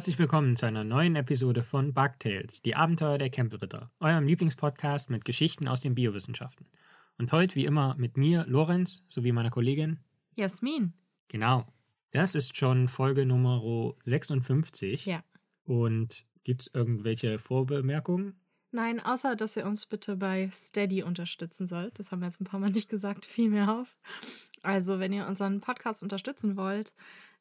Herzlich willkommen zu einer neuen Episode von Bugtails, die Abenteuer der Campbellritter, eurem Lieblingspodcast mit Geschichten aus den Biowissenschaften. Und heute wie immer mit mir, Lorenz, sowie meiner Kollegin Jasmin. Genau. Das ist schon Folge Nummer 56. Ja. Und gibt es irgendwelche Vorbemerkungen? Nein, außer dass ihr uns bitte bei Steady unterstützen sollt. Das haben wir jetzt ein paar Mal nicht gesagt, viel mehr auf. Also, wenn ihr unseren Podcast unterstützen wollt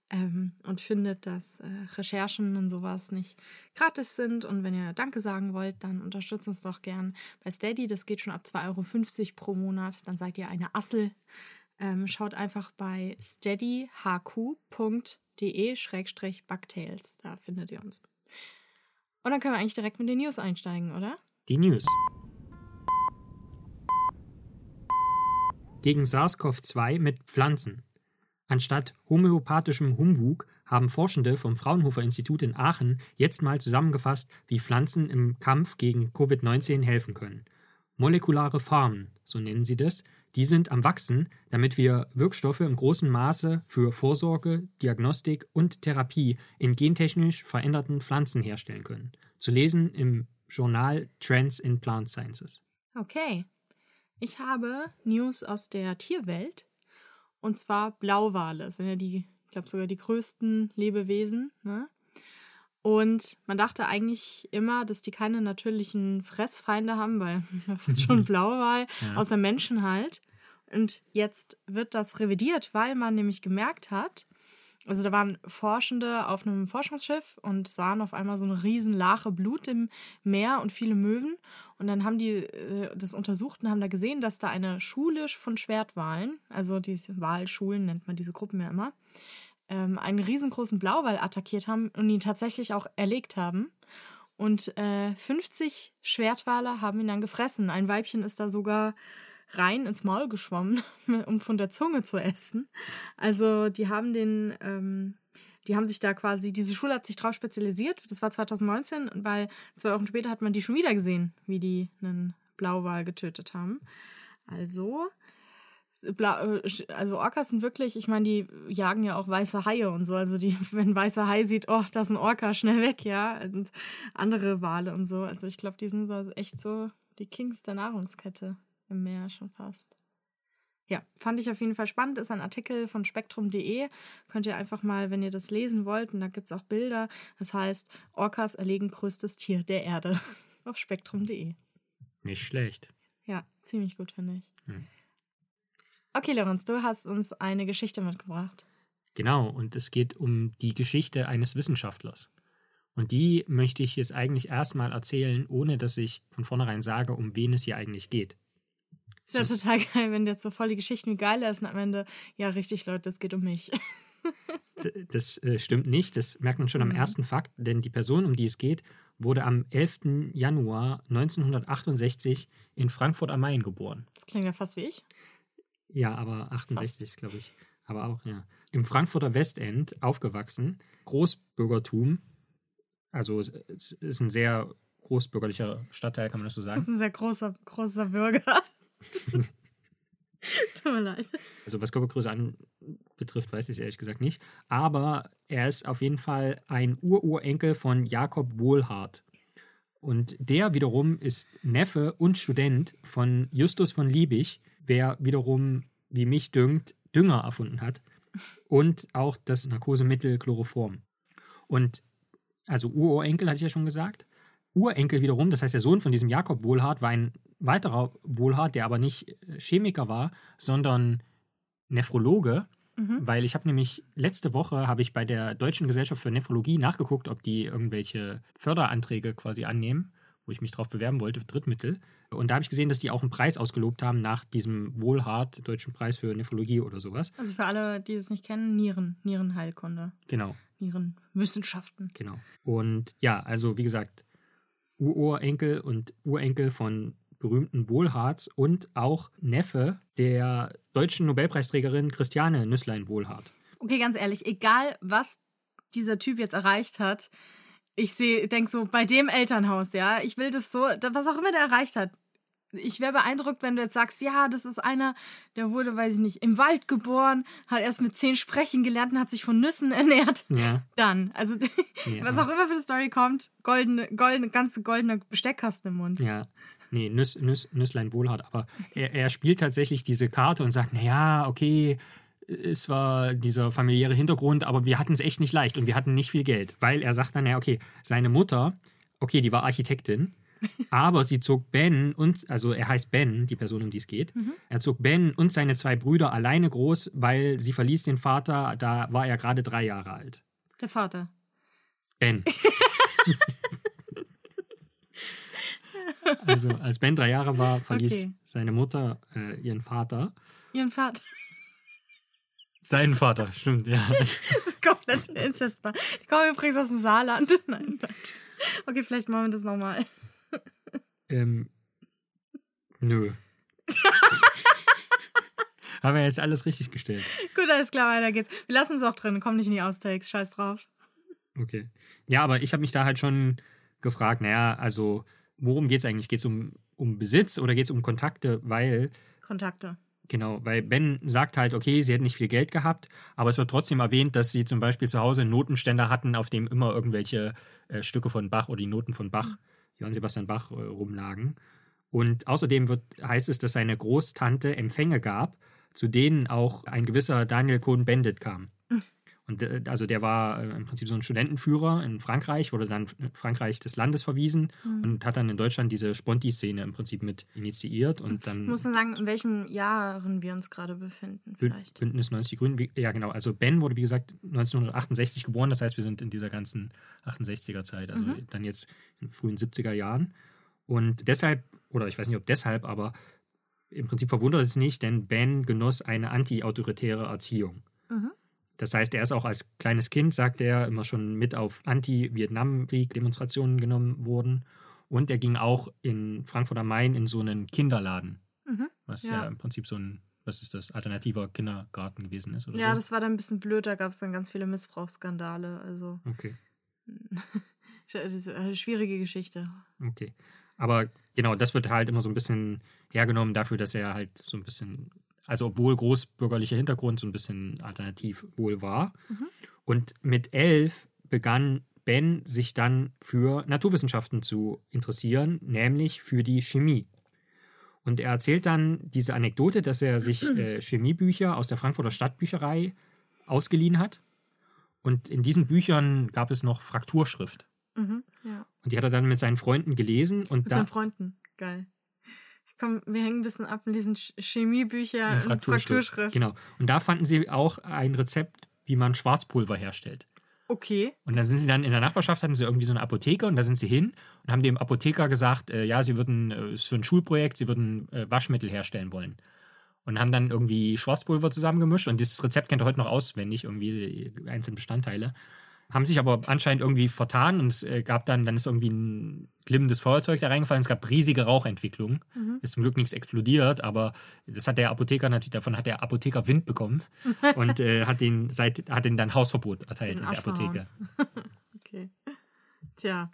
ähm, und findet, dass äh, Recherchen und sowas nicht gratis sind und wenn ihr Danke sagen wollt, dann unterstützt uns doch gern bei Steady. Das geht schon ab 2,50 Euro pro Monat. Dann seid ihr eine Assel. Ähm, schaut einfach bei steadyhq.de-bugtails. Da findet ihr uns. Und dann können wir eigentlich direkt mit den News einsteigen, oder? Die News. Gegen SARS-CoV-2 mit Pflanzen. Anstatt homöopathischem Humbug haben Forschende vom Fraunhofer Institut in Aachen jetzt mal zusammengefasst, wie Pflanzen im Kampf gegen Covid-19 helfen können. Molekulare Farmen, so nennen sie das, die sind am Wachsen, damit wir Wirkstoffe im großen Maße für Vorsorge, Diagnostik und Therapie in gentechnisch veränderten Pflanzen herstellen können. Zu lesen im Journal Trends in Plant Sciences. Okay. Ich habe News aus der Tierwelt. Und zwar Blauwale. Das sind ja die, ich glaube sogar die größten Lebewesen. Ne? Und man dachte eigentlich immer, dass die keine natürlichen Fressfeinde haben, weil fast schon Blauwal, ja. außer Menschen halt. Und jetzt wird das revidiert, weil man nämlich gemerkt hat, also da waren Forschende auf einem Forschungsschiff und sahen auf einmal so eine riesen Lache Blut im Meer und viele Möwen. Und dann haben die äh, das untersucht und haben da gesehen, dass da eine Schule von Schwertwalen, also diese Walschulen nennt man diese Gruppen ja immer, ähm, einen riesengroßen Blauwal attackiert haben und ihn tatsächlich auch erlegt haben. Und äh, 50 Schwertwale haben ihn dann gefressen. Ein Weibchen ist da sogar rein ins Maul geschwommen, um von der Zunge zu essen. Also die haben den, ähm, die haben sich da quasi, diese Schule hat sich drauf spezialisiert. Das war 2019, weil zwei Wochen später hat man die schon wieder gesehen, wie die einen Blauwal getötet haben. Also äh, also Orcas sind wirklich, ich meine, die jagen ja auch weiße Haie und so. Also die, wenn ein weißer Hai sieht, oh, da ist ein Orca, schnell weg, ja. Und andere Wale und so. Also ich glaube, die sind so echt so die Kings der Nahrungskette im Meer schon fast. Ja, fand ich auf jeden Fall spannend. Ist ein Artikel von spektrum.de. Könnt ihr einfach mal, wenn ihr das lesen wollt, und da gibt es auch Bilder. Das heißt, Orcas erlegen größtes Tier der Erde. auf spektrum.de. Nicht schlecht. Ja, ziemlich gut, finde ich. Hm. Okay, Lorenz, du hast uns eine Geschichte mitgebracht. Genau, und es geht um die Geschichte eines Wissenschaftlers. Und die möchte ich jetzt eigentlich erstmal erzählen, ohne dass ich von vornherein sage, um wen es hier eigentlich geht. Ist ja total geil, wenn jetzt so voll die Geschichten wie geil ist und am Ende, ja, richtig, Leute, es geht um mich. das äh, stimmt nicht, das merkt man schon mhm. am ersten Fakt, denn die Person, um die es geht, wurde am 11. Januar 1968 in Frankfurt am Main geboren. Das klingt ja fast wie ich. Ja, aber 68, glaube ich. Aber auch, ja. Im Frankfurter Westend aufgewachsen, Großbürgertum. Also es ist ein sehr großbürgerlicher Stadtteil, kann man das so sagen? Das ist ein sehr großer, großer Bürger. Tut mir leid. Also was Körpergröße anbetrifft, weiß ich es ehrlich gesagt nicht. Aber er ist auf jeden Fall ein Ururenkel von Jakob Wohlhardt. Und der wiederum ist Neffe und Student von Justus von Liebig, der wiederum, wie mich dünkt, Dünger erfunden hat. Und auch das Narkosemittel Chloroform. Und also Ururenkel hatte ich ja schon gesagt. Urenkel wiederum, das heißt der Sohn von diesem Jakob Wohlhardt, war ein weiterer Wohlhardt, der aber nicht äh, Chemiker war, sondern Nephrologe. Mhm. Weil ich habe nämlich letzte Woche habe ich bei der Deutschen Gesellschaft für Nephrologie nachgeguckt, ob die irgendwelche Förderanträge quasi annehmen, wo ich mich drauf bewerben wollte, Drittmittel. Und da habe ich gesehen, dass die auch einen Preis ausgelobt haben nach diesem Wohlhart Deutschen Preis für Nephrologie oder sowas. Also für alle, die es nicht kennen, Nieren, Nierenheilkunde. Genau. Nierenwissenschaften. Genau. Und ja, also wie gesagt, Urenkel und Urenkel von berühmten Wohlharts und auch Neffe der deutschen Nobelpreisträgerin Christiane Nüsslein-Wohlhardt. Okay, ganz ehrlich, egal was dieser Typ jetzt erreicht hat, ich sehe, denke so, bei dem Elternhaus, ja, ich will das so, was auch immer der erreicht hat, ich wäre beeindruckt, wenn du jetzt sagst, ja, das ist einer, der wurde, weiß ich nicht, im Wald geboren, hat erst mit zehn sprechen gelernt und hat sich von Nüssen ernährt. Ja. Dann, also ja. was auch immer für eine Story kommt, goldene, goldene, ganze goldene Besteckkasten im Mund. Ja. Nee, Nüss, Nüss, Nüsslein Wohlhart. Aber er, er spielt tatsächlich diese Karte und sagt, naja, okay, es war dieser familiäre Hintergrund, aber wir hatten es echt nicht leicht und wir hatten nicht viel Geld. Weil er sagt dann, naja, okay, seine Mutter, okay, die war Architektin, aber sie zog Ben und, also er heißt Ben, die Person, um die es geht, Mhm. er zog Ben und seine zwei Brüder alleine groß, weil sie verließ den Vater, da war er gerade drei Jahre alt. Der Vater. Ben. also als Ben drei Jahre war, verließ Okay. seine Mutter äh, ihren Vater. Ihren Vater. Seinen Vater, stimmt, ja. Das ist komplett inzestbar. Die kommen übrigens aus dem Saarland. Nein, Quatsch. Okay, vielleicht machen wir das nochmal. ähm, nö. Haben wir jetzt alles richtig gestellt. Gut, alles klar, weiter geht's. Wir lassen es auch drin, komm nicht in die Austakes, scheiß drauf. Okay. Ja, aber ich habe mich da halt schon gefragt, naja, also worum geht es eigentlich? Geht es um, um Besitz oder geht es um Kontakte? Weil, Kontakte. genau, weil Ben sagt halt, okay, sie hätten nicht viel Geld gehabt, aber es wird trotzdem erwähnt, dass sie zum Beispiel zu Hause einen Notenständer hatten, auf dem immer irgendwelche äh, Stücke von Bach oder die Noten von Bach, Johann Sebastian Bach, äh, rumlagen. Und außerdem wird, heißt es, dass seine Großtante Empfänge gab, zu denen auch ein gewisser Daniel Cohn-Bendit kam. Mhm. Und äh, also der war äh, im Prinzip so ein Studentenführer in Frankreich, wurde dann Frankreich des Landes verwiesen Hm. und hat dann in Deutschland diese Sponti-Szene im Prinzip mit initiiert und dann Ich muss nur sagen, in welchen Jahren wir uns gerade befinden, vielleicht. Bündnis 90 Die Grünen. Ja, genau. Also Ben wurde, wie gesagt, 1968 geboren. Das heißt, wir sind in dieser ganzen 68er Zeit, also Mhm. dann jetzt in den frühen 70er Jahren. Und deshalb, oder ich weiß nicht, ob deshalb, aber im Prinzip verwundert es nicht, denn Ben genoss eine anti-autoritäre Erziehung. Mhm. Das heißt, er ist auch als kleines Kind, sagt er, immer schon mit auf Anti-Vietnamkrieg-Demonstrationen genommen worden. Und er ging auch in Frankfurt am Main in so einen Kinderladen, Mhm. was ja, Ja. im Prinzip so ein, was ist das, alternativer Kindergarten gewesen ist. Ja, so. das war dann ein bisschen blöd, da gab es dann ganz viele Missbrauchsskandale. Also, Okay, das ist eine schwierige Geschichte. okay. Aber genau, das wird halt immer so ein bisschen hergenommen dafür, dass er halt so ein bisschen, also obwohl großbürgerlicher Hintergrund, so ein bisschen alternativ wohl war. Mhm. Und mit elf begann Ben sich dann für Naturwissenschaften zu interessieren, nämlich für die Chemie. Und er erzählt dann diese Anekdote, dass er sich äh, Chemiebücher aus der Frankfurter Stadtbücherei ausgeliehen hat. Und in diesen Büchern gab es noch Frakturschrift. Mhm. Ja. Und die hat er dann mit seinen Freunden gelesen. Und Mit da, seinen Freunden. Geil. Komm, wir hängen ein bisschen ab in diesen Ch- Chemiebüchern in und Frakturschrift. Frakturschrift. Genau. Und da fanden sie auch ein Rezept, wie man Schwarzpulver herstellt. Okay. Und dann sind sie dann in der Nachbarschaft, hatten sie irgendwie so eine Apotheke und da sind sie hin und haben dem Apotheker gesagt, äh, ja, sie würden, äh, es ist für ein Schulprojekt, sie würden äh, Waschmittel herstellen wollen. Und haben dann irgendwie Schwarzpulver zusammengemischt und dieses Rezept kennt er heute noch auswendig, irgendwie die einzelnen Bestandteile. Haben sich aber anscheinend irgendwie vertan und es äh, gab dann, dann ist irgendwie ein glimmendes Feuerzeug da reingefallen, es gab riesige Rauchentwicklungen. Mhm. Ist zum Glück nichts explodiert, aber das hat der Apotheker natürlich, davon hat der Apotheker Wind bekommen und äh, hat den seit, hat den dann Hausverbot erteilt in der. Apotheke. Okay. Tja.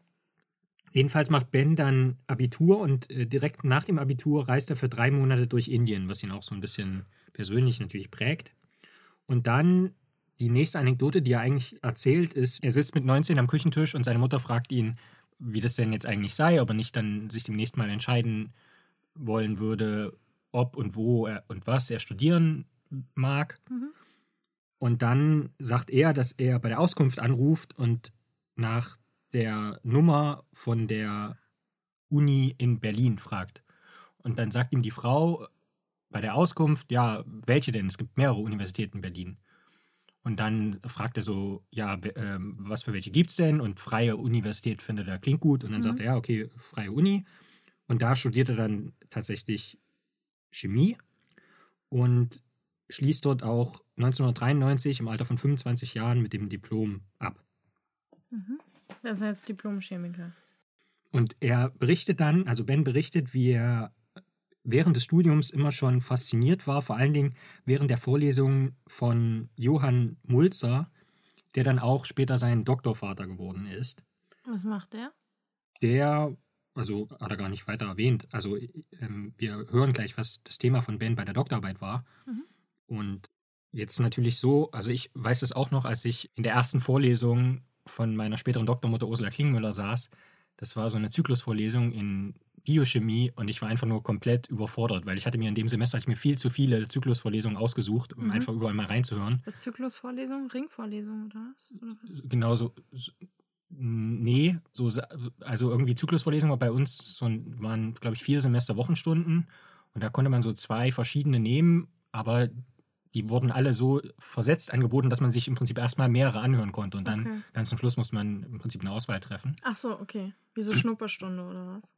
Jedenfalls macht Ben dann Abitur und äh, direkt nach dem Abitur reist er für drei Monate durch Indien, was ihn auch so ein bisschen persönlich natürlich prägt. Und dann die nächste Anekdote, die er eigentlich erzählt, ist, er sitzt mit 19 am Küchentisch und seine Mutter fragt ihn, wie das denn jetzt eigentlich sei, ob er nicht dann sich demnächst mal entscheiden wollen würde, ob und wo er und was er studieren mag. Mhm. Und dann sagt er, dass er bei der Auskunft anruft und nach der Nummer von der Uni in Berlin fragt. Und dann sagt ihm die Frau bei der Auskunft, ja, welche denn? Es gibt mehrere Universitäten in Berlin. Und dann fragt er so, ja, ähm, was für welche gibt es denn? Und freie Universität findet er klingt gut. Und dann Mhm. sagt er, ja, okay, freie Uni. Und da studiert er dann tatsächlich Chemie und schließt dort auch 1993 im Alter von 25 Jahren mit dem Diplom ab. Mhm. Das ist jetzt Diplom-Chemiker. Und er berichtet dann, also Ben berichtet, wie er während des Studiums immer schon fasziniert war, vor allen Dingen während der Vorlesungen von Johann Mulzer, der dann auch später sein Doktorvater geworden ist. Was macht der? Der also hat er gar nicht weiter erwähnt. Also ähm, wir hören gleich, was das Thema von Ben bei der Doktorarbeit war. Mhm. Und jetzt natürlich so, also ich weiß es auch noch, als ich in der ersten Vorlesung von meiner späteren Doktormutter Ursula Klingmüller saß. Das war so eine Zyklusvorlesung in Biochemie und ich war einfach nur komplett überfordert, weil ich hatte mir in dem Semester ich mir viel zu viele Zyklusvorlesungen ausgesucht, um Mhm. einfach überall mal reinzuhören. Das Zyklusvorlesung, Ringvorlesung oder was? Oder was? Genauso, so, nee, so, also irgendwie Zyklusvorlesung war bei uns so waren, glaube ich, vier Semester Wochenstunden und da konnte man so zwei verschiedene nehmen, aber die wurden alle so versetzt angeboten, dass man sich im Prinzip erstmal mehrere anhören konnte und dann Okay. ganz zum Schluss musste man im Prinzip eine Auswahl treffen. Ach so, okay. Wie so Schnupperstunde oder was?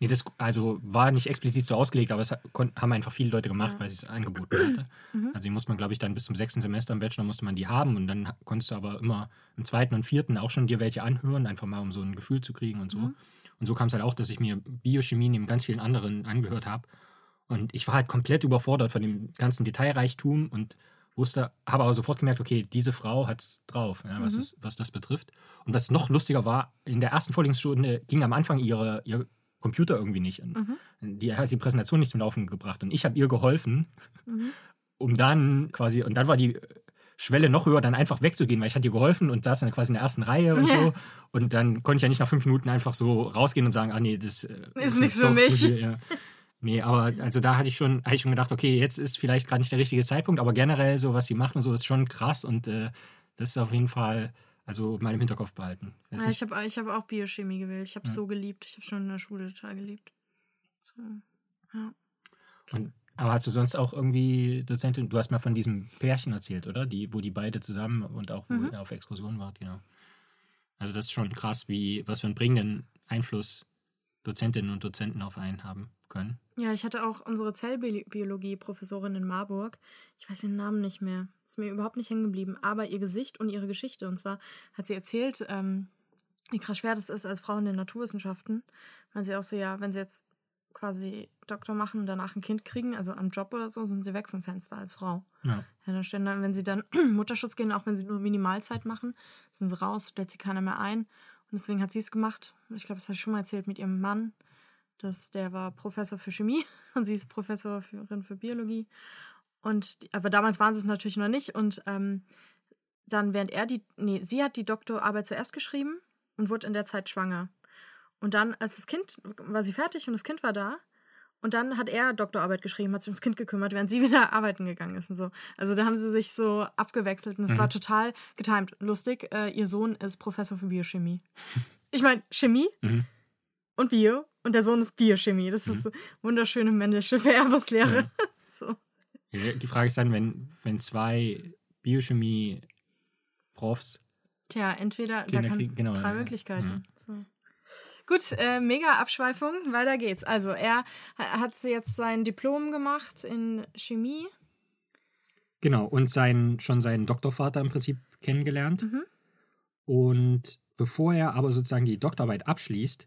Nee, das also war nicht explizit so ausgelegt, aber es kon- haben einfach viele Leute gemacht, Ja. weil sie es angeboten hatte. Mhm. Also die musste man, glaube ich, dann bis zum sechsten Semester im Bachelor musste man die haben und dann konntest du aber immer im zweiten und vierten auch schon dir welche anhören, einfach mal um so ein Gefühl zu kriegen und so. Mhm. Und so kam es halt auch, dass ich mir Biochemie neben ganz vielen anderen angehört habe. Und ich war halt komplett überfordert von dem ganzen Detailreichtum und wusste, habe aber sofort gemerkt, okay, diese Frau hat's drauf, ja, was, Mhm. es, was das betrifft. Und was noch lustiger war, in der ersten Vorlesungsstunde ging am Anfang ihre, ihr Computer irgendwie nicht. Mhm. die hat die Präsentation nicht zum Laufen gebracht. Und ich habe ihr geholfen, Mhm. um dann quasi, und dann war die Schwelle noch höher, dann einfach wegzugehen, weil ich hatte ihr geholfen und saß dann quasi in der ersten Reihe und Ja. so. Und dann konnte ich ja nicht nach fünf Minuten einfach so rausgehen und sagen, ah nee, das äh, Ist nichts für mich. dir, ja. Nee, aber also da hatte ich schon, hatte ich schon gedacht, okay, jetzt ist vielleicht gerade nicht der richtige Zeitpunkt, aber generell so, was sie macht und so, ist schon krass und äh, das ist auf jeden Fall, also mal im Hinterkopf behalten. Ja, nicht- ich habe ich hab auch Biochemie gewählt. Ich habe es Ja. so geliebt. Ich habe schon in der Schule total geliebt. So. Ja. Und, aber hast du sonst auch irgendwie Dozentin, du hast mal von diesem Pärchen erzählt, oder? Die, wo die beide zusammen und auch wo Mhm. auf Exkursion wart, genau. Also das ist schon krass, wie, was für einen prägenden Einfluss Dozentinnen und Dozenten auf einen haben können. Ja, ich hatte auch unsere Zellbiologie-Professorin in Marburg. Ich weiß ihren Namen nicht mehr. Ist mir überhaupt nicht hängen geblieben. Aber ihr Gesicht und ihre Geschichte. Und zwar hat sie erzählt, ähm, wie krass schwer das ist als Frau in den Naturwissenschaften. Weil sie auch so, ja, wenn sie jetzt quasi Doktor machen und danach ein Kind kriegen, also am Job oder so, sind sie weg vom Fenster als Frau. Ja. Ja, dann stellen dann, wenn sie dann Mutterschutz gehen, auch wenn sie nur Minimalzeit machen, sind sie raus, stellt sie keiner mehr ein. Und deswegen hat sie es gemacht. Ich glaube, das habe ich schon mal erzählt mit ihrem Mann. Das, der war Professor für Chemie und sie ist Professorin für Biologie. Und aber damals waren sie es natürlich noch nicht. Und ähm, dann, während er die, nee, sie hat die Doktorarbeit zuerst geschrieben und wurde in der Zeit schwanger. Und dann, als das Kind, war sie fertig und das Kind war da. Und dann hat er Doktorarbeit geschrieben, hat sich ums Kind gekümmert, während sie wieder arbeiten gegangen ist und so. Also da haben sie sich so abgewechselt und es Mhm. war total getimt. Lustig, äh, ihr Sohn ist Professor für Biochemie. Ich meine, Chemie Mhm. und Bio und der Sohn ist Biochemie. Das ist so wunderschöne männliche Vererbungslehre. Ja. So. Ja, Die Frage ist dann, wenn, wenn zwei Biochemie-Profs Tja, entweder da Kinder kann kriegen- genau, drei ja. Möglichkeiten. So. Gut, äh, mega Abschweifung, weiter geht's. Also er ha- hat jetzt sein Diplom gemacht in Chemie. Genau, und sein, schon seinen Doktorvater im Prinzip kennengelernt. Mhm. Und bevor er aber sozusagen die Doktorarbeit abschließt,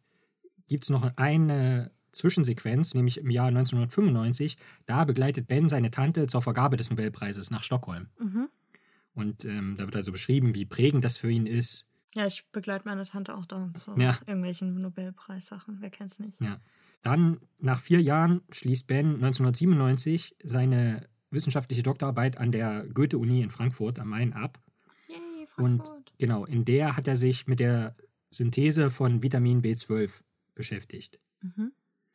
gibt es noch eine Zwischensequenz, nämlich im Jahr 1995. Da begleitet Ben seine Tante zur Vergabe des Nobelpreises nach Stockholm. Mhm. Und ähm, da wird also beschrieben, wie prägend das für ihn ist. Ja, ich begleite meine Tante auch da zu Ja. irgendwelchen Nobelpreissachen. Wer kennt's nicht? Ja. Dann, nach vier Jahren, schließt Ben 1997 seine wissenschaftliche Doktorarbeit an der Goethe-Uni in Frankfurt am Main ab. Yay, Und Frankfurt. genau, in der hat er sich mit der Synthese von Vitamin B12 beschäftigt. Mhm.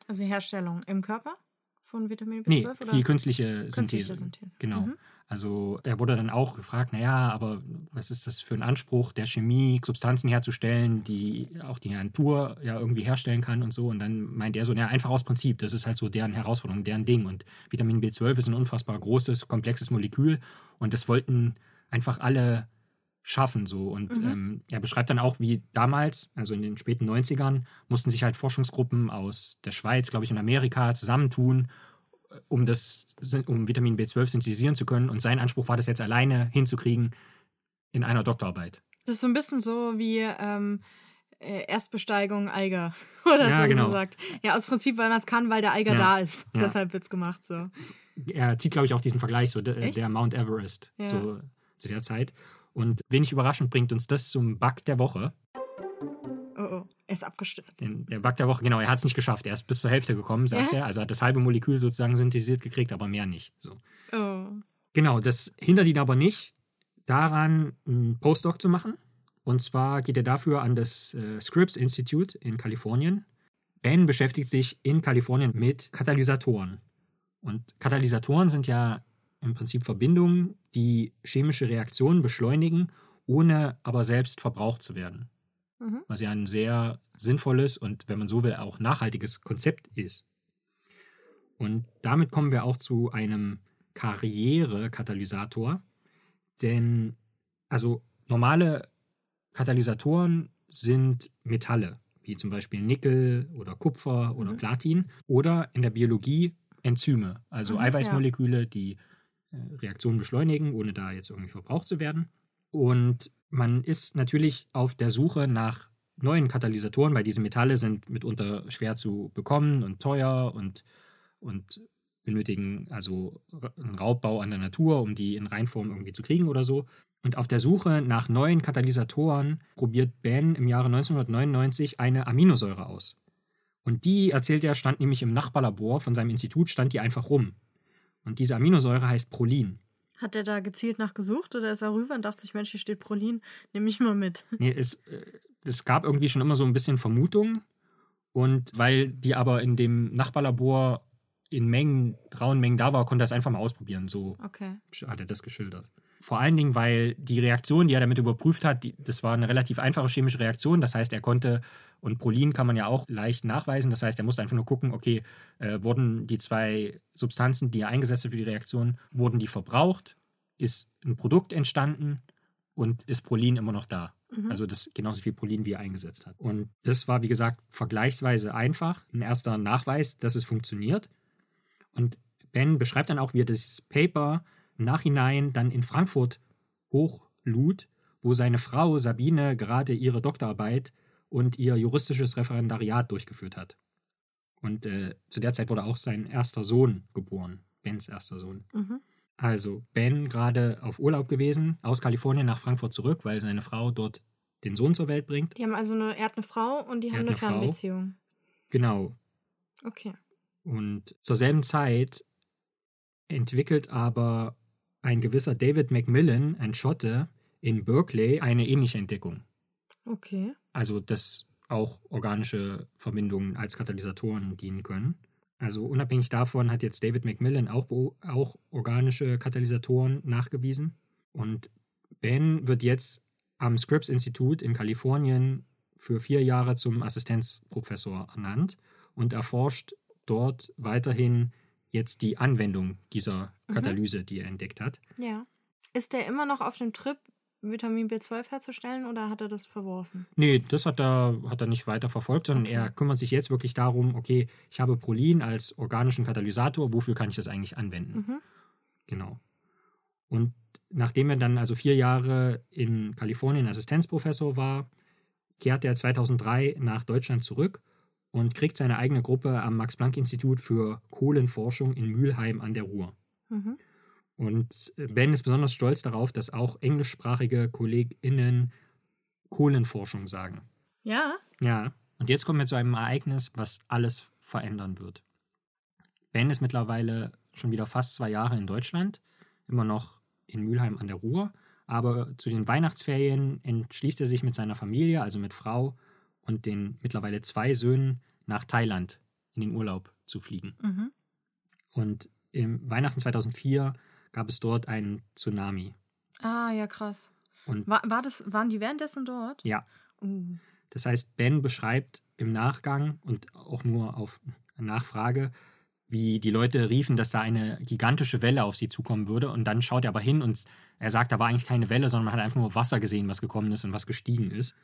Also die Herstellung im Körper von Vitamin B12 Nee, oder die künstliche Synthese. künstliche Synthese? Genau. Mhm. Also er wurde dann auch gefragt, naja, aber was ist das für ein Anspruch der Chemie, Substanzen herzustellen, die auch die Natur ja irgendwie herstellen kann und so. Und dann meint er so, naja, einfach aus Prinzip, das ist halt so deren Herausforderung, deren Ding. Und Vitamin B12 ist ein unfassbar großes, komplexes Molekül und das wollten einfach alle schaffen so. Und Mhm. ähm, er beschreibt dann auch, wie damals, also in den späten 90ern, mussten sich halt Forschungsgruppen aus der Schweiz, glaube ich, und Amerika zusammentun, um das, um Vitamin B12 synthetisieren zu können. Und sein Anspruch war das jetzt alleine hinzukriegen in einer Doktorarbeit. Das ist so ein bisschen so wie ähm, äh, Erstbesteigung Eiger. Oder Ja, so, genau. sie sagt. Ja, aus Prinzip, weil man es kann, weil der Eiger Ja. da ist. Ja. Deshalb wird's gemacht so. Er zieht, glaube ich, auch diesen Vergleich, so der, der Mount Everest so, zu der Zeit. Und wenig überraschend bringt uns das zum Bug der Woche. Er ist abgestürzt. Den, der Bug der Woche, genau, er hat es nicht geschafft. Er ist bis zur Hälfte gekommen, sagt er. Also hat das halbe Molekül sozusagen synthetisiert gekriegt, aber mehr nicht. So. Oh. Genau, das hindert ihn aber nicht, daran einen Postdoc zu machen. Und zwar geht er dafür an das äh, Scripps Institute in Kalifornien. Ben beschäftigt sich in Kalifornien mit Katalysatoren. Und Katalysatoren sind ja im Prinzip Verbindungen, die chemische Reaktionen beschleunigen, ohne aber selbst verbraucht zu werden. Mhm. Was ja ein sehr sinnvolles und, wenn man so will, auch nachhaltiges Konzept ist. Und damit kommen wir auch zu einem Karrierekatalysator. Denn, also normale Katalysatoren sind Metalle, wie zum Beispiel Nickel oder Kupfer oder Mhm. Platin. Oder in der Biologie Enzyme, also Mhm, ja. Eiweißmoleküle, die äh, Reaktionen beschleunigen, ohne da jetzt irgendwie verbraucht zu werden. Und man ist natürlich auf der Suche nach neuen Katalysatoren, weil diese Metalle sind mitunter schwer zu bekommen und teuer und, und benötigen also einen Raubbau an der Natur, um die in Reinform irgendwie zu kriegen oder so. Und auf der Suche nach neuen Katalysatoren probiert Ben im Jahre 1999 eine Aminosäure aus. Und die, erzählt er, stand nämlich im Nachbarlabor von seinem Institut, stand die einfach rum. Und diese Aminosäure heißt Prolin. Hat er da gezielt nachgesucht oder ist er rüber und dachte sich, Mensch, hier steht Prolin, nehme ich mal mit. Nee, es, äh, es gab irgendwie schon immer so ein bisschen Vermutungen. Und weil die aber in dem Nachbarlabor in Mengen, rauen Mengen da war, konnte er es einfach mal ausprobieren. So Okay. hat er das geschildert. Vor allen Dingen, weil die Reaktion, die er damit überprüft hat, die, das war eine relativ einfache chemische Reaktion. Das heißt, er konnte, und Prolin kann man ja auch leicht nachweisen, das heißt, er musste einfach nur gucken, okay, äh, wurden die zwei Substanzen, die er eingesetzt hat für die Reaktion, wurden die verbraucht? Ist ein Produkt entstanden? Und ist Prolin immer noch da? Mhm. Also das genauso viel Prolin, wie er eingesetzt hat. Und das war, wie gesagt, vergleichsweise einfach. Ein erster Nachweis, dass es funktioniert. Und Ben beschreibt dann auch, wie er das Paper im Nachhinein dann in Frankfurt hochlud, wo seine Frau Sabine gerade ihre Doktorarbeit und ihr juristisches Referendariat durchgeführt hat. Und äh, zu der Zeit wurde auch sein erster Sohn geboren, Bens erster Sohn. Mhm. Also Ben gerade auf Urlaub gewesen, aus Kalifornien nach Frankfurt zurück, weil seine Frau dort den Sohn zur Welt bringt. Die haben also eine, er hat eine Frau und die Er haben eine eine Frau. Fernbeziehung. Genau. Okay. Und zur selben Zeit entwickelt aber ein gewisser David Macmillan, ein Schotte, in Berkeley eine ähnliche Entdeckung. Okay. Also, dass auch organische Verbindungen als Katalysatoren dienen können. Also unabhängig davon hat jetzt David Macmillan auch, auch organische Katalysatoren nachgewiesen. Und Ben wird jetzt am Scripps Institut in Kalifornien für vier Jahre zum Assistenzprofessor ernannt und erforscht dort weiterhin jetzt die Anwendung dieser Mhm. Katalyse, die er entdeckt hat. Ja. Ist der immer noch auf dem Trip, Vitamin B12 herzustellen oder hat er das verworfen? Nee, das hat er, hat er nicht weiter verfolgt, sondern Okay. er kümmert sich jetzt wirklich darum, okay, ich habe Prolin als organischen Katalysator, wofür kann ich das eigentlich anwenden? Mhm. Genau. Und nachdem er dann also vier Jahre in Kalifornien Assistenzprofessor war, kehrt er 2003 nach Deutschland zurück und kriegt seine eigene Gruppe am Max-Planck-Institut für Kohlenforschung in Mülheim an der Ruhr. Mhm. Und Ben ist besonders stolz darauf, dass auch englischsprachige KollegInnen Kohlenforschung sagen. Ja. Ja, und jetzt kommen wir zu einem Ereignis, was alles verändern wird. Ben ist mittlerweile schon wieder fast zwei Jahre in Deutschland, immer noch in Mülheim an der Ruhr, aber zu den Weihnachtsferien entschließt er sich mit seiner Familie, also mit Frau und den mittlerweile zwei Söhnen, nach Thailand in den Urlaub zu fliegen. Mhm. Und im Weihnachten 2004 gab es dort einen Tsunami. Ah, ja, krass. Und War, war das, waren die währenddessen dort? ja, Uh. Das heißt, Ben beschreibt im Nachgang und auch nur auf Nachfrage, wie die Leute riefen, dass da eine gigantische Welle auf sie zukommen würde. Und dann schaut er aber hin und er sagt, da war eigentlich keine Welle, sondern man hat einfach nur Wasser gesehen, was gekommen ist und was gestiegen ist.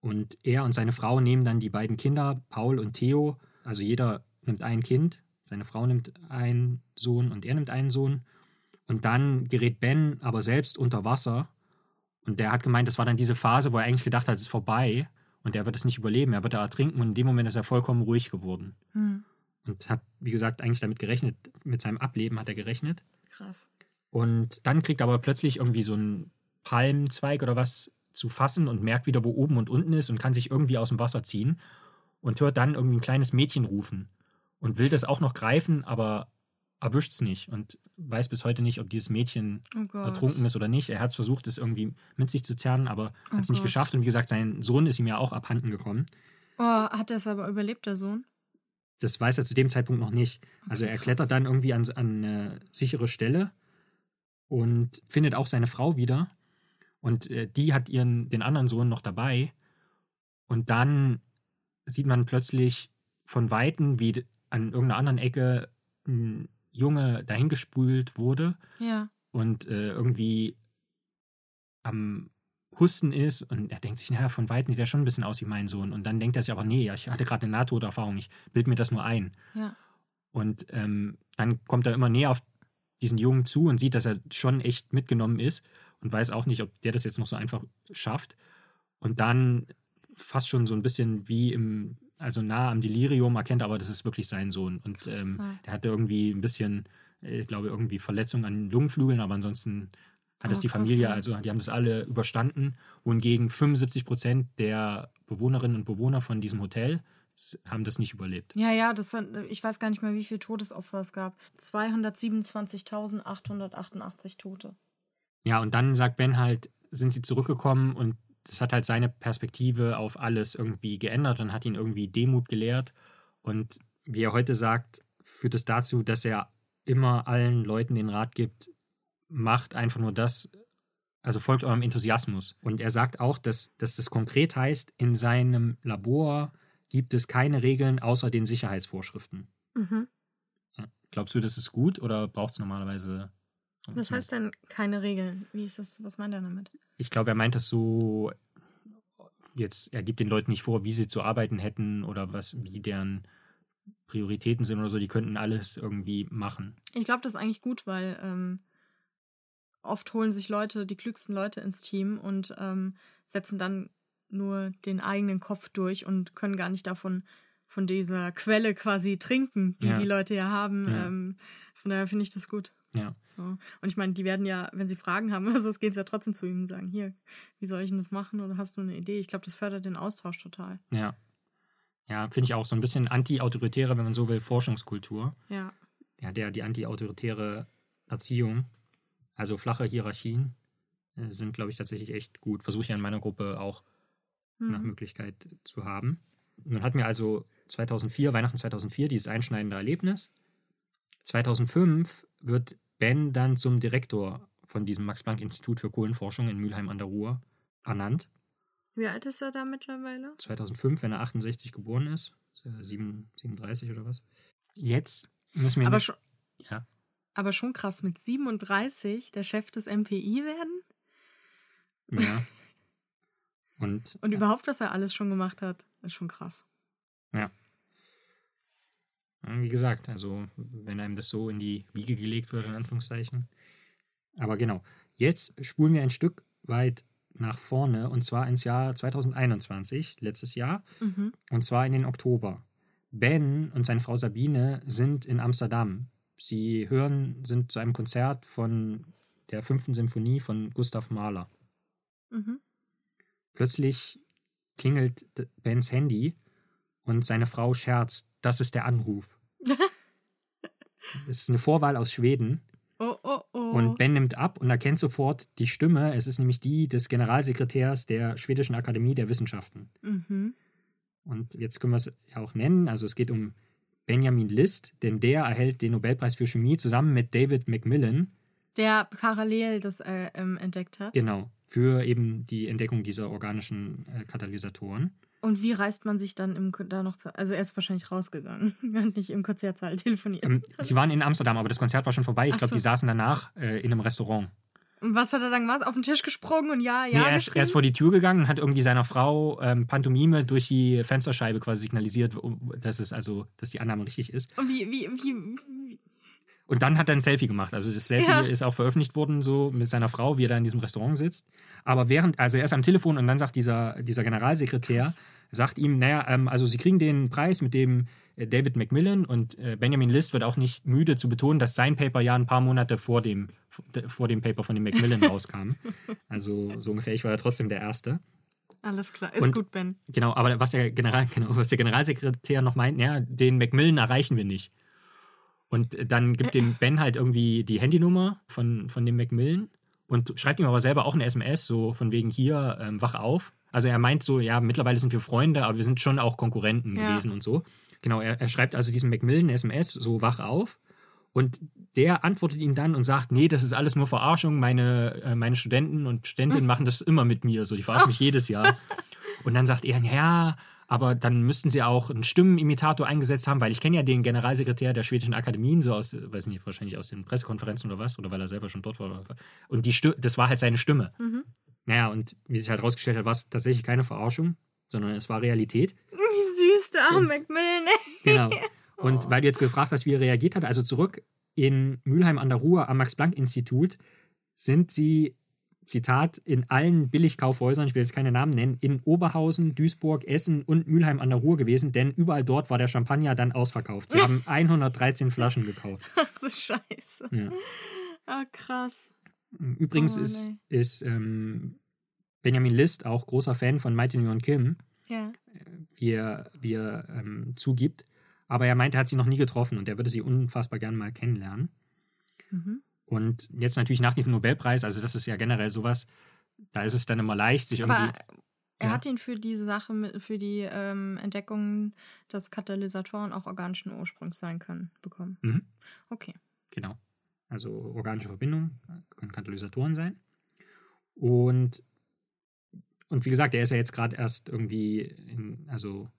Und er und seine Frau nehmen dann die beiden Kinder, Paul und Theo, also jeder nimmt ein Kind, seine Frau nimmt einen Sohn und er nimmt einen Sohn. Und dann gerät Ben aber selbst unter Wasser. Und der hat gemeint, das war dann diese Phase, wo er eigentlich gedacht hat, es ist vorbei und er wird es nicht überleben, er wird da ertrinken und in dem Moment ist er vollkommen ruhig geworden. Hm. Und hat, wie gesagt, eigentlich damit gerechnet, mit seinem Ableben hat er gerechnet. Krass. Und dann kriegt er aber plötzlich irgendwie so ein Palmenzweig oder was zu fassen und merkt wieder, wo oben und unten ist und kann sich irgendwie aus dem Wasser ziehen und hört dann irgendwie ein kleines Mädchen rufen und will das auch noch greifen, aber erwischt es nicht und weiß bis heute nicht, ob dieses Mädchen Oh ertrunken ist oder nicht. Er hat es versucht, es irgendwie mit sich zu zerren, aber Oh hat es nicht Gott. geschafft. Und wie gesagt, sein Sohn ist ihm ja auch abhanden gekommen. Oh, hat er es aber überlebt, der Sohn? Das weiß er zu dem Zeitpunkt noch nicht. Also Okay, er krass. klettert dann irgendwie an, an eine sichere Stelle und findet auch seine Frau wieder. Und äh, die hat ihren, den anderen Sohn noch dabei. Und dann sieht man plötzlich von Weitem, wie an irgendeiner anderen Ecke ein Junge dahingespült wurde Ja. und äh, irgendwie am Husten ist und er denkt sich, naja, von Weitem sieht er schon ein bisschen aus wie mein Sohn. Und dann denkt er sich aber, nee, ich hatte gerade eine Nahtoderfahrung, ich bild mir das nur ein. Ja. Und ähm, dann kommt er immer näher auf diesen Jungen zu und sieht, dass er schon echt mitgenommen ist und weiß auch nicht, ob der das jetzt noch so einfach schafft. Und dann fast schon so ein bisschen wie im, also nah am Delirium erkennt er aber, das ist wirklich sein Sohn. Und Krass, ähm, der hatte irgendwie ein bisschen, äh, ich glaube, irgendwie Verletzungen an den Lungenflügeln, aber ansonsten hat das Oh, die krass, Familie, ja. also die haben das alle überstanden. Wohingegen 75 Prozent der Bewohnerinnen und Bewohner von diesem Hotel haben das nicht überlebt. Ja, ja, das sind, ich weiß gar nicht mehr, wie viele Todesopfer es gab. 227.888 Tote. Ja, und dann sagt Ben halt, sind sie zurückgekommen und das hat halt seine Perspektive auf alles irgendwie geändert und hat ihn irgendwie Demut gelehrt. Und wie er heute sagt, führt es dazu, dass er immer allen Leuten den Rat gibt, macht einfach nur das, also folgt eurem Enthusiasmus. Und er sagt auch, dass, dass das konkret heißt, in seinem Labor gibt es keine Regeln außer den Sicherheitsvorschriften. Mhm. Glaubst du, das ist gut oder braucht es normalerweise? Was heißt denn keine Regeln? Wie ist das? Was meint er damit? Ich glaube, er meint das so, jetzt, er gibt den Leuten nicht vor, wie sie zu arbeiten hätten oder was, wie deren Prioritäten sind oder so, die könnten alles irgendwie machen. Ich glaube, das ist eigentlich gut, weil ähm, oft holen sich Leute, die klügsten Leute ins Team und ähm, setzen dann nur den eigenen Kopf durch und können gar nicht davon von dieser Quelle quasi trinken, die Ja. die Leute ja haben. Ja. Ähm, von daher finde ich das gut. Ja. So. Und ich meine, die werden ja, wenn sie Fragen haben, also es gehen sie ja trotzdem zu ihm und sagen, hier, wie soll ich denn das machen oder hast du eine Idee? Ich glaube, das fördert den Austausch total. Ja. Ja, finde ich auch so ein bisschen anti-autoritäre, wenn man so will, Forschungskultur. Ja. Ja, der, die anti-autoritäre Erziehung, also flache Hierarchien, äh, sind, glaube ich, tatsächlich echt gut. Versuche ich ja in meiner Gruppe auch nach Mhm. Möglichkeit zu haben. Nun hatten wir also 2004, Weihnachten 2004, dieses einschneidende Erlebnis. 2005 wird Ben dann zum Direktor von diesem Max-Planck-Institut für Kohlenforschung in Mülheim an der Ruhr ernannt. Wie alt ist er da mittlerweile? 2005, wenn er 68 geboren ist, ist er 7 37 oder was. Jetzt müssen wir. Aber nicht- schon, ja, aber schon krass, mit 37 der Chef des MPI werden ja. Und, und ja, überhaupt, was er alles schon gemacht hat, ist schon krass. Wie gesagt, also wenn einem das so in die Wiege gelegt wird, in Anführungszeichen. Aber genau, jetzt spulen wir ein Stück weit nach vorne und zwar ins Jahr 2021, letztes Jahr. Mhm. Und zwar in den Oktober. Ben und seine Frau Sabine sind in Amsterdam. Sie hören, sind zu einem Konzert von der fünften Symphonie von Gustav Mahler. Mhm. Plötzlich klingelt Bens Handy und seine Frau scherzt, das ist der Anruf. Es ist eine Vorwahl aus Schweden Oh, oh, oh. und Ben nimmt ab und erkennt sofort die Stimme. Es ist nämlich die des Generalsekretärs der Schwedischen Akademie der Wissenschaften. mhm. Und jetzt können wir es ja auch nennen. Also es geht um Benjamin List, denn der erhält den Nobelpreis für Chemie zusammen mit David Macmillan, Der parallel das äh, ähm, entdeckt hat. genau, für eben die Entdeckung dieser organischen äh, Katalysatoren. Und wie reißt man sich dann im, da noch zu. Also, er ist wahrscheinlich rausgegangen. Er hat nicht im Konzertsaal telefoniert. Ähm, sie waren in Amsterdam, aber das Konzert war schon vorbei. Ich glaube, so. die saßen danach äh, in einem Restaurant. Und was hat er dann gemacht? Auf den Tisch gesprungen und ja, ja. nee, er ist, er ist vor die Tür gegangen und hat irgendwie seiner Frau ähm, Pantomime durch die Fensterscheibe quasi signalisiert, dass es also, dass die Annahme richtig ist. Und wie, wie, wie, wie. Und dann hat er ein Selfie gemacht. Also das Selfie Ja. ist auch veröffentlicht worden, so mit seiner Frau, wie er da in diesem Restaurant sitzt. Aber während, also er ist am Telefon und dann sagt dieser, dieser Generalsekretär, Krass. sagt ihm, naja, ähm, also Sie kriegen den Preis mit dem äh, David Macmillan und äh, Benjamin List wird auch nicht müde zu betonen, dass sein Paper ja ein paar Monate vor dem, vor dem Paper von dem Macmillan rauskam. Also so ungefähr, ich war ja trotzdem der Erste. Alles klar, ist Und- gut, Ben. Genau, aber was der, General, genau, was der Generalsekretär noch meint, ja, den Macmillan erreichen wir nicht. Und äh, dann gibt dem Ben halt irgendwie die Handynummer von, von dem Macmillan und schreibt ihm aber selber auch eine SMS, so von wegen hier, ähm, wach auf. Also er meint so, ja, mittlerweile sind wir Freunde, aber wir sind schon auch Konkurrenten Ja. gewesen und so. Genau, er, er schreibt also diesem Macmillan eine SMS, so wach auf. Und der antwortet ihm dann und sagt, nee, das ist alles nur Verarschung. Meine, äh, meine Studenten und Studentinnen machen das immer mit mir. So, die verarschen mich jedes Jahr. Und dann sagt er, ja, aber dann müssten sie auch einen Stimmenimitator eingesetzt haben, weil ich kenne ja den Generalsekretär der schwedischen Akademien, so aus, weiß nicht, wahrscheinlich aus den Pressekonferenzen oder was, oder weil er selber schon dort war. Und die Sti- das war halt seine Stimme. Mhm. Naja, und wie sich halt rausgestellt hat, war es tatsächlich keine Verarschung, sondern es war Realität. Wie süß, der arme Macmillan. Genau. Und Oh. weil du jetzt gefragt hast, wie er reagiert hat, also zurück in Mülheim an der Ruhr am Max-Planck-Institut sind sie, Zitat, in allen Billigkaufhäusern, ich will jetzt keine Namen nennen, in Oberhausen, Duisburg, Essen und Mülheim an der Ruhr gewesen, denn überall dort war der Champagner dann ausverkauft. Sie haben 113 Flaschen gekauft. Ach du Scheiße. Ja. Ah, krass. Übrigens Oh, ist, nee. ist ähm, Benjamin List auch großer Fan von Mighty Nguyen Kim. Ja. wie er, wie er ähm, zugibt. Aber er meint, er hat sie noch nie getroffen und er würde sie unfassbar gern mal kennenlernen. Mhm. Und jetzt natürlich nach diesem Nobelpreis, also das ist ja generell sowas, da ist es dann immer leicht, sich irgendwie. Aber er Ja. hat ihn für diese Sache, für die ähm, Entdeckung, dass Katalysatoren auch organischen Ursprungs sein können, bekommen. Mhm, Okay. genau. Also organische Verbindungen können Katalysatoren sein. Und, und wie gesagt, er ist ja jetzt gerade erst irgendwie, in, also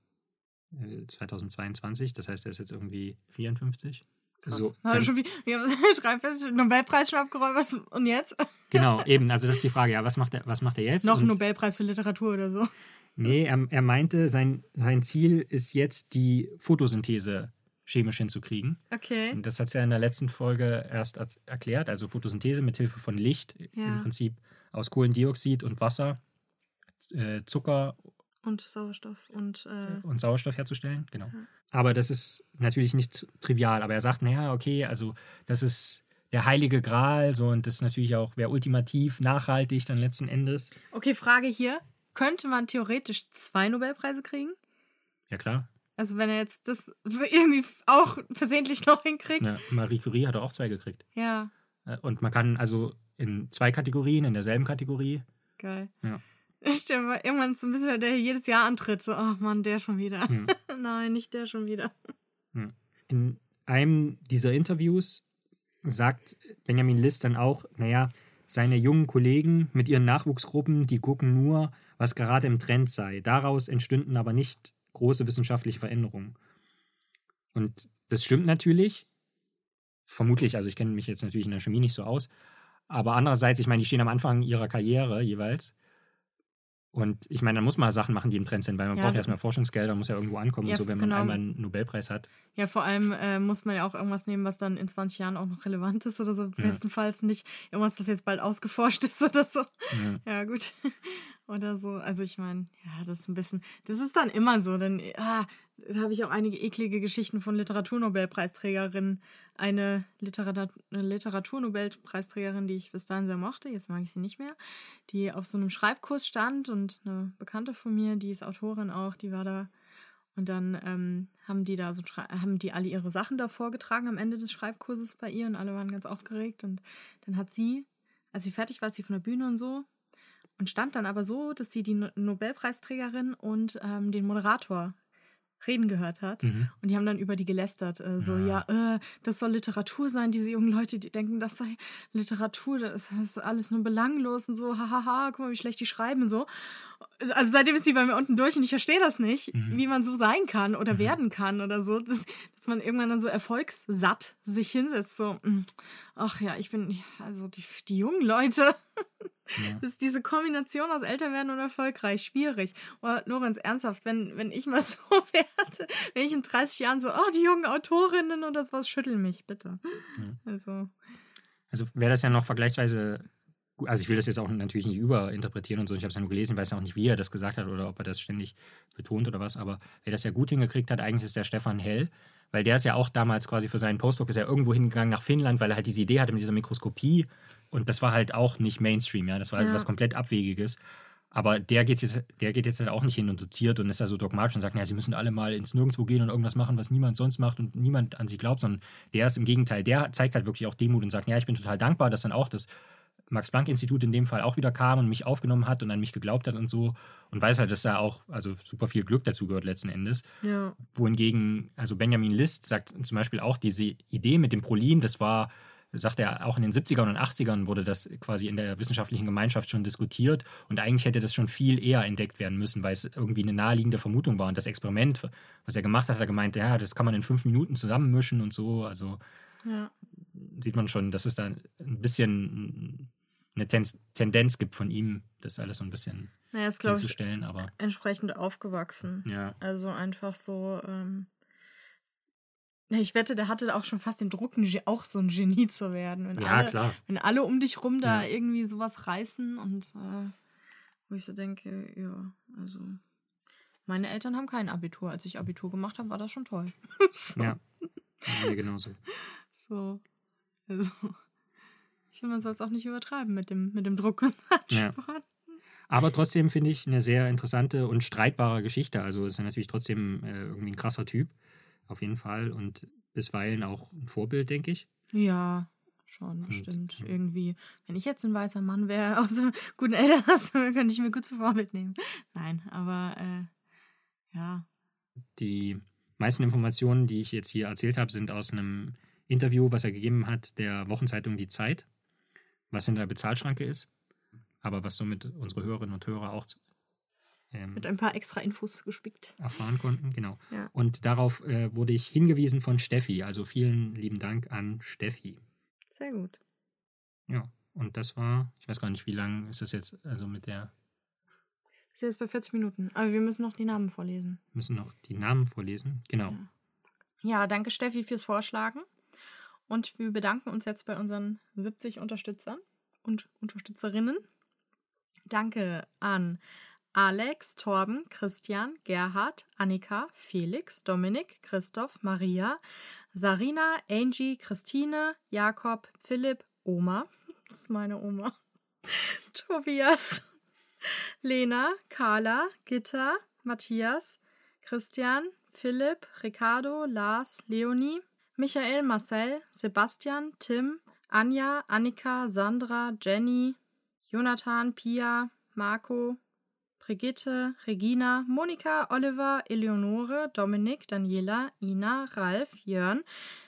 äh, 2022, das heißt, er ist jetzt irgendwie 54. So, er schon wie, wir haben drei Nobelpreis schon abgeräumt. Was, und jetzt? Genau, eben. Also das ist die Frage, ja, was macht er, was macht er jetzt? Noch ein Nobelpreis für Literatur oder so. Nee, er, er meinte, sein, sein Ziel ist jetzt, die Photosynthese chemisch hinzukriegen. Okay. Und das hat er in der letzten Folge erst er- erklärt. Also Photosynthese mit Hilfe von Licht, Ja. im Prinzip aus Kohlendioxid und Wasser, äh, Zucker Und Sauerstoff und äh, und Sauerstoff herzustellen. Genau. Ja. Aber das ist natürlich nicht trivial. Aber er sagt, naja, okay, also das ist der heilige Gral, so und das ist natürlich auch, wäre ultimativ nachhaltig dann letzten Endes. Okay, Frage hier. Könnte man theoretisch zwei Nobelpreise kriegen? Ja, klar. Also wenn er jetzt das irgendwie auch versehentlich noch hinkriegt? Ja, Marie Curie hat auch zwei gekriegt. Ja, Äh, Und man kann also in zwei Kategorien, in derselben Kategorie. geil. Ja. Ich stelle mir irgendwann so ein bisschen, der jedes Jahr antritt. So, oh Mann, der schon wieder. Hm. Nein, nicht der schon wieder. In einem dieser Interviews sagt Benjamin List dann auch, naja, seine jungen Kollegen mit ihren Nachwuchsgruppen, die gucken nur, was gerade im Trend sei. Daraus entstünden aber nicht große wissenschaftliche Veränderungen. Und das stimmt natürlich. Vermutlich, also ich kenne mich jetzt natürlich in der Chemie nicht so aus. Aber andererseits, ich meine, die stehen am Anfang ihrer Karriere jeweils. Und ich meine, da muss man Sachen machen, die im Trend sind, weil man Ja, braucht erstmal Forschungsgelder, muss ja irgendwo ankommen Ja, und so, wenn man genau. einmal einen Nobelpreis hat. Ja, vor allem äh, muss man ja auch irgendwas nehmen, was dann in 20 Jahren auch noch relevant ist oder so. Ja. Bestenfalls nicht irgendwas, das jetzt bald ausgeforscht ist oder so. Ja. Ja, gut. Oder so. Also ich meine, ja, das ist ein bisschen, das ist dann immer so. Denn ah, da habe ich auch einige eklige Geschichten von Literaturnobelpreisträgerinnen. Eine, Literat Literaturnobelpreisträgerin, die ich bis dahin sehr mochte, jetzt mag ich sie nicht mehr, die auf so einem Schreibkurs stand und eine Bekannte von mir, die ist Autorin auch, die war da. Und dann ähm, haben die da so haben die alle ihre Sachen da vorgetragen am Ende des Schreibkurses bei ihr und alle waren ganz aufgeregt. Und dann hat sie, als sie fertig war, ist sie von der Bühne und so, und stand dann aber so, dass sie die No- Nobelpreisträgerin und ähm, den Moderator reden gehört hat. Mhm. Und die haben dann über die gelästert. Äh, so, ja, äh, das soll Literatur sein. Diese jungen Leute, die denken, das sei Literatur, das ist alles nur belanglos und so, hahaha, guck mal, wie schlecht die schreiben und so. Also seitdem ist die bei mir unten durch und ich verstehe das nicht, Mhm. wie man so sein kann oder Mhm. werden kann oder so. Das, dass man irgendwann dann so erfolgssatt sich hinsetzt, so, mm, ach ja, ich bin, ja, also die, die jungen Leute. Ja. Das ist diese Kombination aus älter werden und erfolgreich, schwierig. Oder Lorenz, ernsthaft, wenn, wenn ich mal so werde, wenn ich in 30 Jahren so, oh, die jungen Autorinnen oder sowas, schüttel mich, bitte. Ja. Also, Also wäre das ja noch vergleichsweise also ich will das jetzt auch natürlich nicht überinterpretieren und so, ich habe es ja nur gelesen, ich weiß auch nicht, wie er das gesagt hat oder ob er das ständig betont oder was, aber wer das ja gut hingekriegt hat, eigentlich ist der Stefan Hell, weil der ist ja auch damals quasi für seinen Postdoc ist er irgendwo hingegangen nach Finnland, weil er halt diese Idee hatte mit dieser Mikroskopie und das war halt auch nicht Mainstream, ja, das war halt Ja. was komplett Abwegiges. Aber der, geht's jetzt, der geht jetzt halt auch nicht hin und doziert und ist da so dogmatisch und sagt, naja, sie müssen alle mal ins Nirgendwo gehen und irgendwas machen, was niemand sonst macht und niemand an sie glaubt, sondern der ist im Gegenteil, der zeigt halt wirklich auch Demut und sagt, ja, ich bin total dankbar, dass dann auch das Max-Planck-Institut in dem Fall auch wieder kam und mich aufgenommen hat und an mich geglaubt hat und so und weiß halt, dass da auch also super viel Glück dazu gehört letzten Endes. Ja. Wohingegen, also Benjamin List sagt zum Beispiel auch, diese Idee mit dem Prolin, das war, sagt er, auch in den 70ern und 80ern wurde das quasi in der wissenschaftlichen Gemeinschaft schon diskutiert und eigentlich hätte das schon viel eher entdeckt werden müssen, weil es irgendwie eine naheliegende Vermutung war. Und das Experiment, was er gemacht hat, hat er gemeint, ja, das kann man in fünf Minuten zusammenmischen und so. Also Ja. sieht man schon, dass es da ein bisschen eine Ten Tendenz gibt von ihm, das alles so ein bisschen Naja, ist, glaube ich, hinzustellen, aber entsprechend aufgewachsen. ja. Also einfach so, ähm, ich wette, der hatte auch schon fast den Druck, auch so ein Genie zu werden. Wenn Ja, alle, klar. Wenn alle um dich rum da Ja. irgendwie sowas reißen und äh, wo ich so denke, ja, also meine Eltern haben kein Abitur. Als ich Abitur gemacht habe, war das schon toll. so, Ja. Ja, mir genauso. so. Also, ich finde, man soll es auch nicht übertreiben mit dem, mit dem Druck und Ja. Ansporn. Aber trotzdem finde ich eine sehr interessante und streitbare Geschichte. Also ist er natürlich trotzdem äh, irgendwie ein krasser Typ, auf jeden Fall. Und bisweilen auch ein Vorbild, denke ich. Ja, schon, Und, bestimmt. ja. Irgendwie, wenn ich jetzt ein weißer Mann wäre, aus einem guten Elternhaus, könnte ich mir gut zu Vorbild nehmen. Nein, aber äh, ja. Die meisten Informationen, die ich jetzt hier erzählt habe, sind aus einem Interview, was er gegeben hat, der Wochenzeitung Die Zeit, was in der Bezahlschranke ist, aber was somit unsere Hörerinnen und Hörer auch ähm, Mit ein paar extra Infos gespickt. erfahren konnten. Genau. Ja. Und darauf äh, wurde ich hingewiesen von Steffi. Also vielen lieben Dank an Steffi. Sehr gut. Ja, und das war, ich weiß gar nicht, wie lang ist das jetzt, also mit der, Wir sind jetzt bei 40 Minuten. Aber wir müssen noch die Namen vorlesen. müssen noch die Namen vorlesen. Genau. Ja. Ja, danke Steffi fürs Vorschlagen. Und wir bedanken uns jetzt bei unseren 70 Unterstützern und Unterstützerinnen. Danke an Alex, Torben, Christian, Gerhard, Annika, Felix, Dominik, Christoph, Maria, Sarina, Angie, Christine, Jakob, Philipp, Oma. Das ist meine Oma. Tobias, Lena, Carla, Gitta, Matthias, Christian, Philipp, Ricardo, Lars, Leonie, Michael, Marcel, Sebastian, Tim, Anja, Annika, Sandra, Jenny, Jonathan, Pia, Marco, Brigitte, Regina, Monika, Oliver, Eleonore, Dominik, Daniela, Ina, Ralf, Jörn,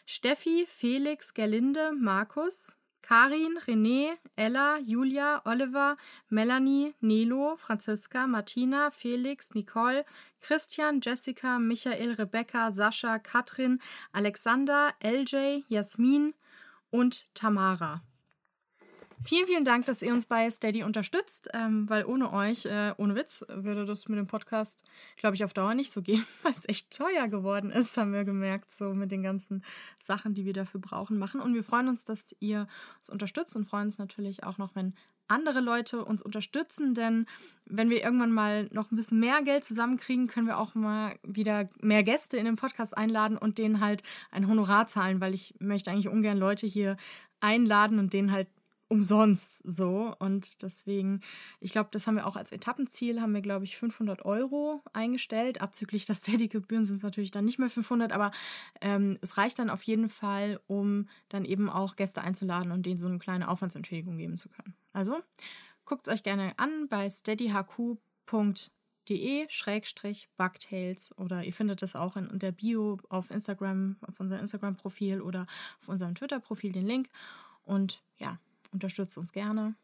Steffi, Felix, Gerlinde, Markus, Karin, René, Ella, Julia, Oliver, Melanie, Nelo, Franziska, Martina, Felix, Nicole, Christian, Jessica, Michael, Rebecca, Sascha, Katrin, Alexander, LJ, Jasmin und Tamara. Vielen, vielen Dank, dass ihr uns bei Steady unterstützt, ähm, weil ohne euch, äh, ohne Witz, würde das mit dem Podcast, glaube ich, auf Dauer nicht so gehen, weil es echt teuer geworden ist, haben wir gemerkt, so mit den ganzen Sachen, die wir dafür brauchen, machen. Und wir freuen uns, dass ihr uns unterstützt und freuen uns natürlich auch noch, wenn andere Leute uns unterstützen, denn wenn wir irgendwann mal noch ein bisschen mehr Geld zusammenkriegen, können wir auch mal wieder mehr Gäste in den Podcast einladen und denen halt ein Honorar zahlen, weil ich möchte eigentlich ungern Leute hier einladen und denen halt umsonst so. Und deswegen, ich glaube, das haben wir auch als Etappenziel, haben wir, glaube ich, 500 Euro eingestellt. Abzüglich der Steady-Gebühren sind es natürlich dann nicht mehr 500, aber ähm, es reicht dann auf jeden Fall, um dann eben auch Gäste einzuladen und denen so eine kleine Aufwandsentschädigung geben zu können. Also, guckt es euch gerne an bei steadyhq.de schrägstrich Bugtails oder ihr findet das auch in, in der Bio auf Instagram, auf unserem Instagram-Profil oder auf unserem Twitter-Profil den Link. Und ja, unterstützt uns gerne.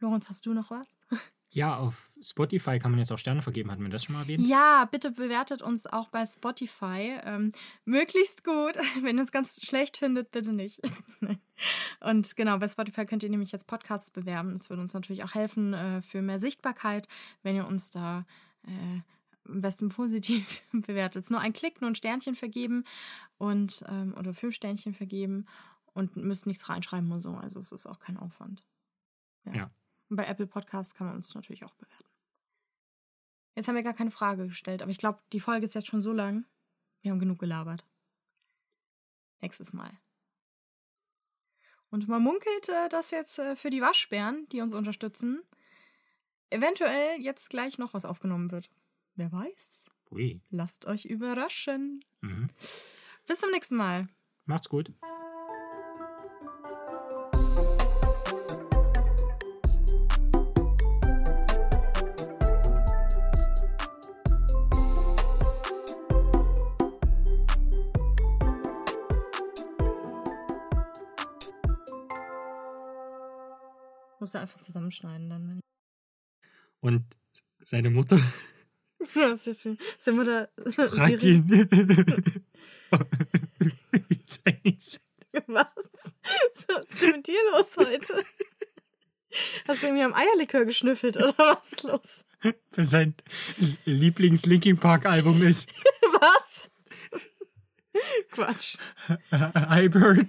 Lorenz, hast du noch was? Ja, auf Spotify kann man jetzt auch Sterne vergeben. Hatten wir das schon mal erwähnt? Ja, bitte bewertet uns auch bei Spotify. Ähm, möglichst gut. Wenn ihr es ganz schlecht findet, bitte nicht. Und genau, bei Spotify könnt ihr nämlich jetzt Podcasts bewerben. Das würde uns natürlich auch helfen äh, für mehr Sichtbarkeit, wenn ihr uns da äh, am besten positiv bewertet. Nur ein Klick, nur ein Sternchen vergeben und ähm, oder fünf Sternchen vergeben und müsst nichts reinschreiben und so. Also es ist auch kein Aufwand. Ja. Und bei Apple Podcasts kann man uns natürlich auch bewerten. Jetzt haben wir gar keine Frage gestellt, aber ich glaube, die Folge ist jetzt schon so lang. Wir haben genug gelabert. Nächstes Mal. Und man munkelt, dass jetzt äh, für die Waschbären, die uns unterstützen, eventuell jetzt gleich noch was aufgenommen wird. Wer weiß? Ui. Lasst euch überraschen. Mhm. Bis zum nächsten Mal. Macht's gut. Muss da einfach zusammenschneiden dann. Und seine Mutter Das ist schön. Immer da. fragt Siri. ihn. Was? Was ist denn mit dir los heute? Hast du irgendwie am Eierlikör geschnüffelt oder was ist los? für sein Lieblings-Linking Park-Album ist. Was? Quatsch. I Bird.